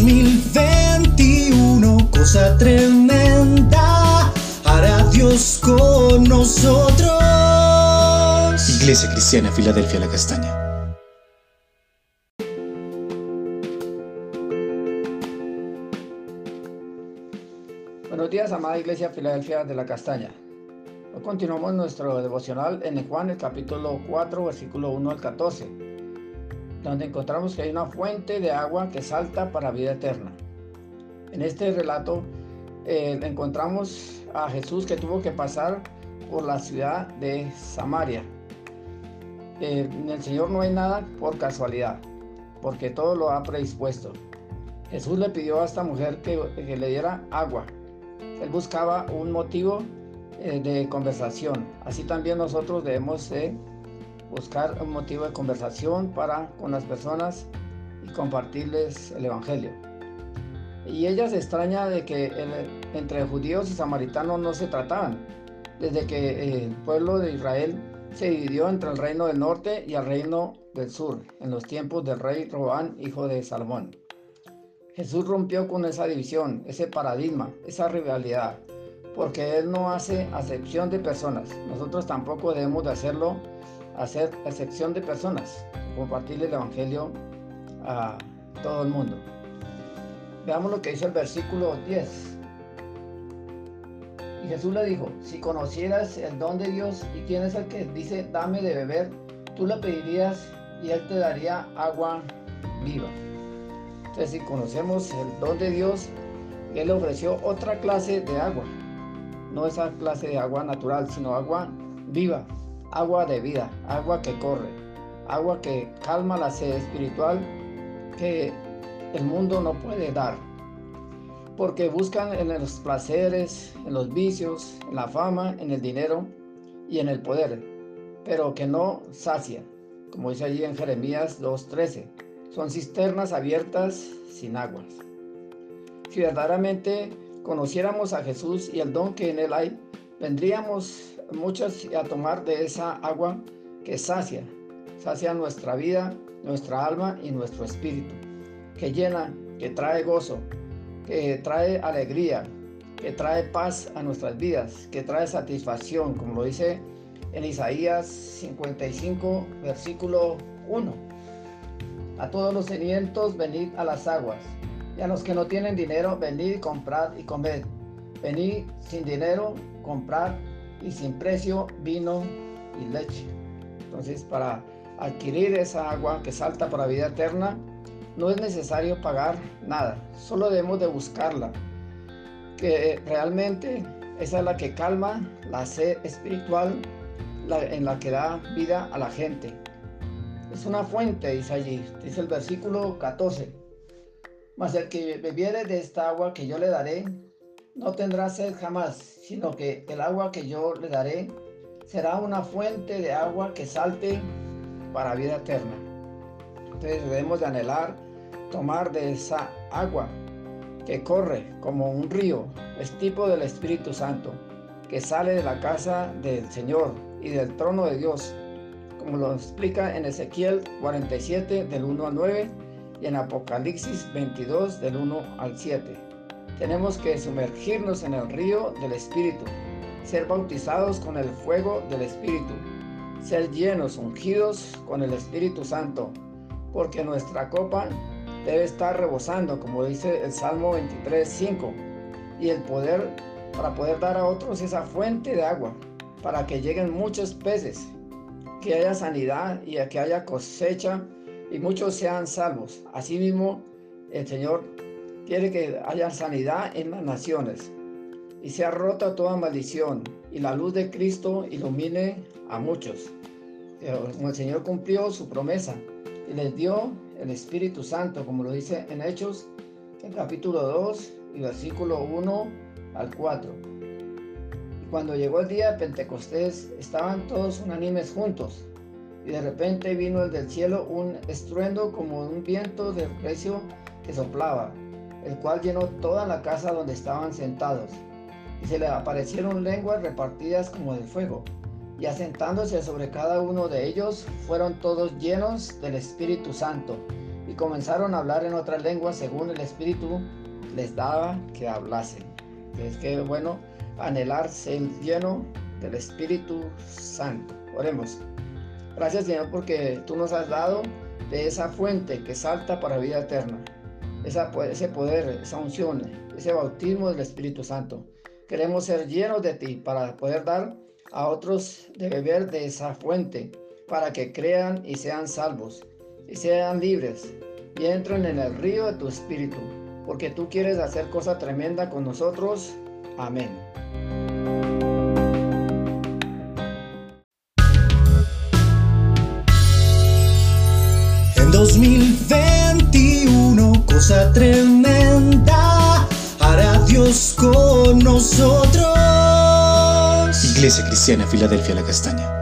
2021, cosa tremenda, hará Dios con nosotros. Iglesia Cristiana, Filadelfia, la Castaña. Buenos días, amada Iglesia Filadelfia de la Castaña. Hoy continuamos nuestro devocional en Juan, el capítulo 4, versículo 1 al 14, donde encontramos que hay una fuente de agua que salta para vida eterna. En este relato eh, encontramos a Jesús que tuvo que pasar por la ciudad de Samaria eh, en el Señor no hay nada por casualidad, porque todo lo ha predispuesto. Jesús le pidió a esta mujer que, le diera agua. Él buscaba un motivo eh, de conversación. Así también nosotros debemos buscar un motivo de conversación para con las personas y compartirles el Evangelio. Y ella se extraña de que entre judíos y samaritanos no se trataban, desde que el pueblo de Israel se dividió entre el reino del norte y el reino del sur en los tiempos del rey Robán, hijo de Salomón. Jesús rompió con esa división, ese paradigma, esa rivalidad, porque Él no hace acepción de personas. Nosotros tampoco debemos de hacerlo, hacer excepción de personas, compartir el Evangelio a todo el mundo. Veamos lo que dice el versículo 10. Jesús le dijo, si conocieras el don de Dios y quién es el que dice, dame de beber, tú le pedirías y él te daría agua viva. Entonces, si conocemos el don de Dios, Él ofreció otra clase de agua. No esa clase de agua natural, sino agua viva, agua de vida, agua que corre, agua que calma la sed espiritual que el mundo no puede dar porque buscan en los placeres, en los vicios, en la fama, en el dinero y en el poder, pero que no sacian, como dice allí en Jeremías 2.13. Son cisternas abiertas sin aguas. Si verdaderamente conociéramos a Jesús y el don que en él hay, vendríamos muchos a tomar de esa agua que sacia, sacia nuestra vida, nuestra alma y nuestro espíritu, que llena, que trae gozo, que trae alegría, que trae paz a nuestras vidas, que trae satisfacción, como lo dice en Isaías 55, versículo 1. A todos los sedientos venid a las aguas, y a los que no tienen dinero, venid, comprad y comed. Venid sin dinero, comprad y sin precio vino y leche. Entonces, para adquirir esa agua que salta para vida eterna, no es necesario pagar nada, solo debemos de buscarla, que realmente esa es la que calma la sed espiritual en la que da vida a la gente. Es una fuente, dice allí, dice el versículo 14. Mas el que bebiere de esta agua que yo le daré, no tendrá sed jamás, sino que el agua que yo le daré será una fuente de agua que salte para vida eterna. Entonces debemos de anhelar tomar de esa agua que corre como un río, es tipo del Espíritu Santo, que sale de la casa del Señor y del trono de Dios, como lo explica en Ezequiel 47 del 1 al 9 y en Apocalipsis 22 del 1 al 7. Tenemos que sumergirnos en el río del Espíritu, ser bautizados con el fuego del Espíritu, ser llenos, ungidos con el Espíritu Santo, porque nuestra copa debe estar rebosando, como dice el Salmo 23, 5, y el poder para poder dar a otros esa fuente de agua, para que lleguen muchos peces, que haya sanidad y que haya cosecha y muchos sean salvos. Asimismo, el Señor quiere que haya sanidad en las naciones y sea rota toda maldición y la luz de Cristo ilumine a muchos. el Señor cumplió su promesa y les dio el Espíritu Santo, como lo dice en Hechos, capítulo 2 y versículo 1 al 4. Y cuando llegó el día de Pentecostés, estaban todos unánimes juntos, y de repente vino el del cielo un estruendo como un viento de recio que soplaba, el cual llenó toda la casa donde estaban sentados, y se le aparecieron lenguas repartidas como de fuego y asentándose sobre cada uno de ellos, fueron todos llenos del Espíritu Santo, y comenzaron a hablar en otras lenguas según el Espíritu les daba que hablasen. Es que bueno anhelar ser lleno del Espíritu Santo. Oremos. Gracias Señor porque tú nos has dado de esa fuente que salta para vida eterna. Ese poder, esa unción, ese bautismo del Espíritu Santo. Queremos ser llenos de ti para poder dar a otros de beber de esa fuente, para que crean y sean salvos, y sean libres, y entren en el río de tu Espíritu, porque tú quieres hacer cosa tremenda con nosotros. Amén. En 2021, tremenda hará Dios con nosotros. Iglesia Cristiana Filadelfia La Castaña.